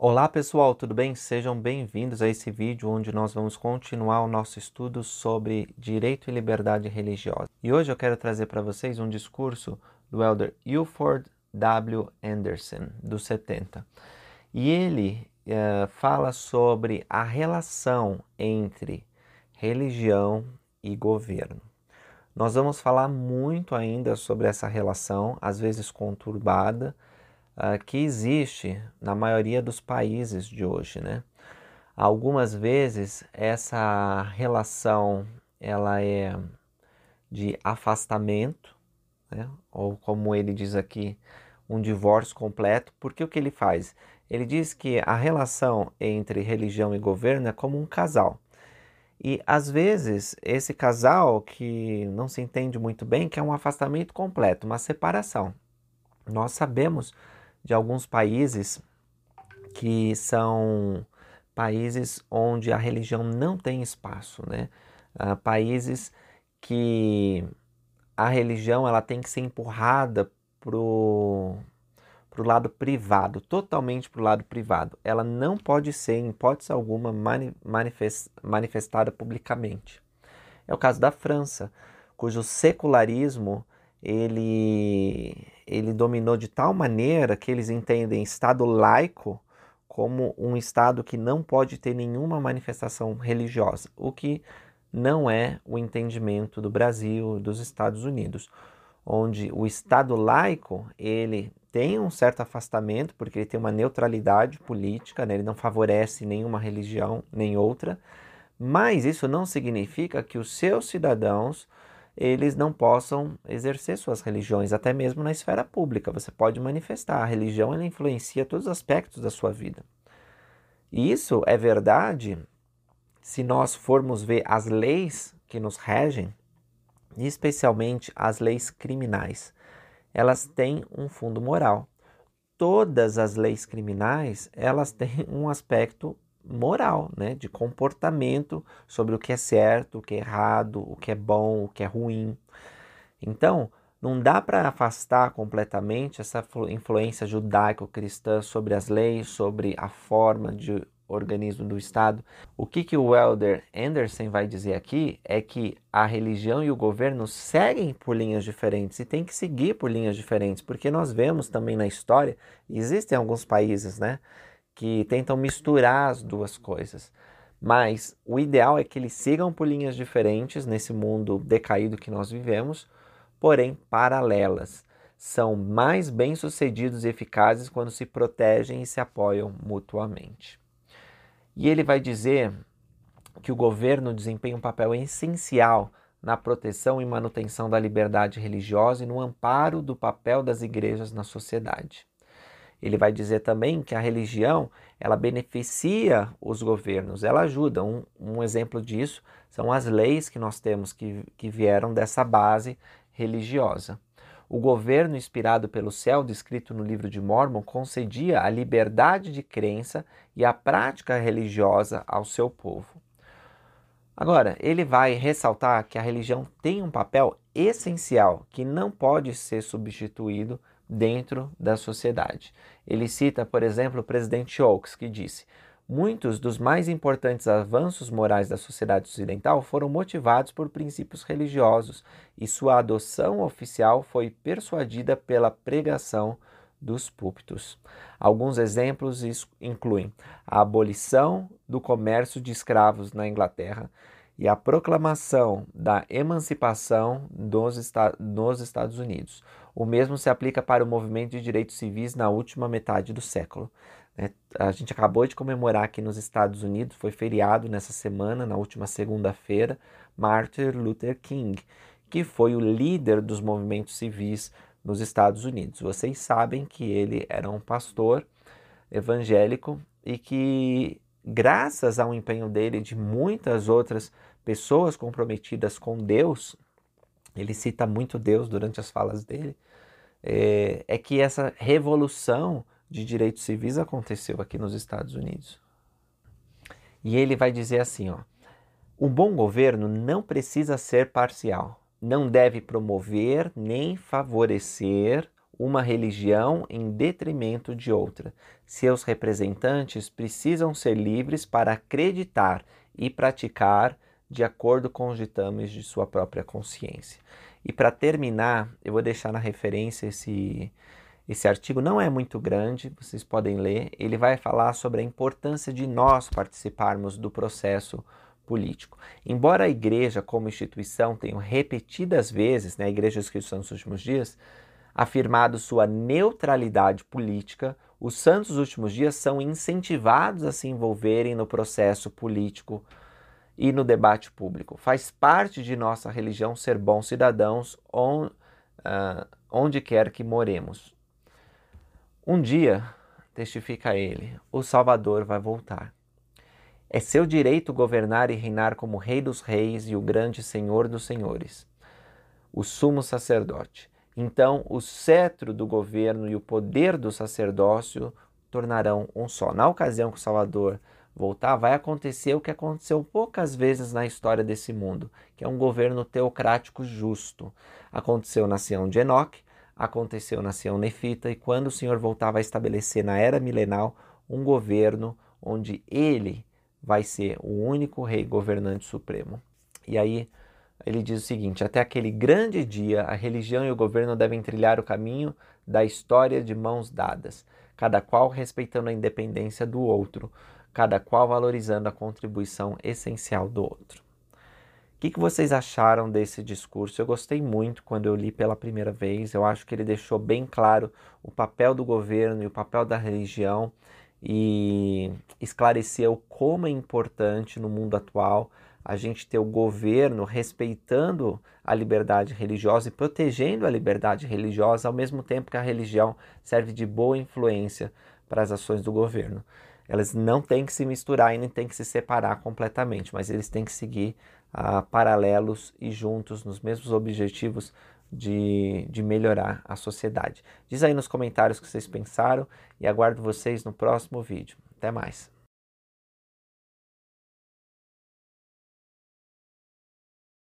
Olá pessoal, tudo bem? Sejam bem-vindos a esse vídeo onde nós vamos continuar o nosso estudo sobre direito e liberdade religiosa. E hoje eu quero trazer para vocês um discurso do elder Ilford W. Anderson, dos 70. E ele uh, fala sobre a relação entre religião e governo. Nós vamos falar muito ainda sobre essa relação, às vezes conturbada, uh, que existe na maioria dos países de hoje, né? Algumas vezes essa relação ela é de afastamento, né? ou como ele diz aqui, um divórcio completo, porque o que ele faz? Ele diz que a relação entre religião e governo é como um casal. E às vezes esse casal que não se entende muito bem, que é um afastamento completo, uma separação. Nós sabemos de alguns países que são países onde a religião não tem espaço, né? Uh, países que a religião ela tem que ser empurrada pro pro lado privado, totalmente para o lado privado. Ela não pode ser, em hipótese alguma, mani manifestada publicamente. É o caso da França, cujo secularismo ele, ele dominou de tal maneira que eles entendem Estado laico como um Estado que não pode ter nenhuma manifestação religiosa, o que não é o entendimento do Brasil, dos Estados Unidos, onde o Estado laico ele tem um certo afastamento porque ele tem uma neutralidade política, né? ele não favorece nenhuma religião nem outra, mas isso não significa que os seus cidadãos eles não possam exercer suas religiões, até mesmo na esfera pública. Você pode manifestar. A religião ela influencia todos os aspectos da sua vida. E isso é verdade se nós formos ver as leis que nos regem, especialmente as leis criminais. Elas têm um fundo moral. Todas as leis criminais, elas têm um aspecto moral, né, de comportamento sobre o que é certo, o que é errado, o que é bom, o que é ruim. Então, não dá para afastar completamente essa influência judaico-cristã sobre as leis, sobre a forma de organismo do Estado. O que, que o Elder Anderson vai dizer aqui é que a religião e o governo seguem por linhas diferentes e tem que seguir por linhas diferentes, porque nós vemos também na história, existem alguns países, né, que tentam misturar as duas coisas. Mas o ideal é que eles sigam por linhas diferentes nesse mundo decaído que nós vivemos, porém paralelas. São mais bem-sucedidos e eficazes quando se protegem e se apoiam mutuamente. E ele vai dizer que o governo desempenha um papel essencial na proteção e manutenção da liberdade religiosa e no amparo do papel das igrejas na sociedade. Ele vai dizer também que a religião ela beneficia os governos, ela ajuda. Um, um exemplo disso são as leis que nós temos que, que vieram dessa base religiosa. O governo inspirado pelo céu, descrito no livro de Mormon, concedia a liberdade de crença e a prática religiosa ao seu povo. Agora, ele vai ressaltar que a religião tem um papel essencial que não pode ser substituído dentro da sociedade. Ele cita, por exemplo, o presidente Oaks, que disse: Muitos dos mais importantes avanços morais da sociedade ocidental foram motivados por princípios religiosos e sua adoção oficial foi persuadida pela pregação dos púlpitos. Alguns exemplos incluem a abolição do comércio de escravos na Inglaterra e a proclamação da emancipação dos, nos Estados Unidos. O mesmo se aplica para o movimento de direitos civis na última metade do século. Né? A gente acabou de comemorar aqui nos Estados Unidos, foi feriado nessa semana, na última segunda-feira, Martin Luther King, que foi o líder dos movimentos civis nos Estados Unidos. Vocês sabem que ele era um pastor evangélico e que, graças ao empenho dele e de muitas outras pessoas comprometidas com Deus, ele cita muito Deus durante as falas dele, é, é que essa revolução de direitos civis aconteceu aqui nos Estados Unidos. E ele vai dizer assim, ó, o bom governo não precisa ser parcial, não deve promover nem favorecer uma religião em detrimento de outra. Seus representantes precisam ser livres para acreditar e praticar de acordo com os ditames de sua própria consciência. E para terminar, eu vou deixar na referência esse, esse artigo, não é muito grande, vocês podem ler. Ele vai falar sobre a importância de nós participarmos do processo político. Embora a igreja, como instituição, tenha repetidas vezes, né, a Igreja dos Cristãos nos últimos dias, afirmado sua neutralidade política, os santos dos últimos dias são incentivados a se envolverem no processo político e no debate público. Faz parte de nossa religião ser bons cidadãos onde, uh, onde quer que moremos. Um dia, testifica ele, o Salvador vai voltar. É seu direito governar e reinar como Rei dos Reis e o grande Senhor dos Senhores, o sumo sacerdote. Então, o cetro do governo e o poder do sacerdócio tornarão um só. Na ocasião que o Salvador voltar, vai acontecer o que aconteceu poucas vezes na história desse mundo, que é um governo teocrático justo. Aconteceu na Sião de Enoque, aconteceu na Sião Nefita, e quando o Senhor voltar, vai estabelecer na era milenal um governo onde ele vai ser o único rei governante supremo. E aí ele diz o seguinte: até aquele grande dia, a religião e o governo devem trilhar o caminho da história de mãos dadas, cada qual respeitando a independência do outro cada qual valorizando a contribuição essencial do outro. O que, que vocês acharam desse discurso? Eu gostei muito quando eu li pela primeira vez. Eu acho que ele deixou bem claro o papel do governo e o papel da religião e esclareceu como é importante no mundo atual a gente ter o governo respeitando a liberdade religiosa e protegendo a liberdade religiosa, ao mesmo tempo que a religião serve de boa influência para as ações do governo. Elas não têm que se misturar e nem têm que se separar completamente, mas eles têm que seguir paralelos e juntos nos mesmos objetivos de, de melhorar a sociedade. Diz aí nos comentários o que vocês pensaram e aguardo vocês no próximo vídeo. Até mais!